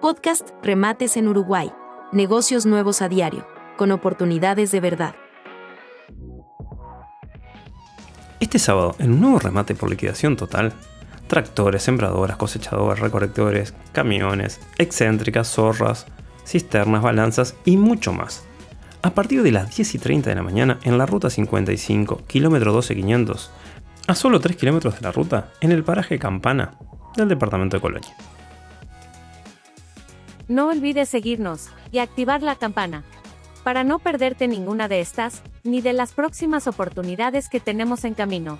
Podcast Remates en Uruguay. Negocios nuevos a diario, con oportunidades de verdad. Este sábado, en un nuevo remate por liquidación total, tractores, sembradoras, cosechadoras, recolectores, camiones, excéntricas, zorras, cisternas, balanzas y mucho más. A partir de las 10 y 30 de la mañana en la ruta 55, kilómetro 12500, a solo 3 kilómetros de la ruta, en el paraje Campana del departamento de Colonia. No olvides seguirnos y activar la campana para no perderte ninguna de estas, ni de las próximas oportunidades que tenemos en camino.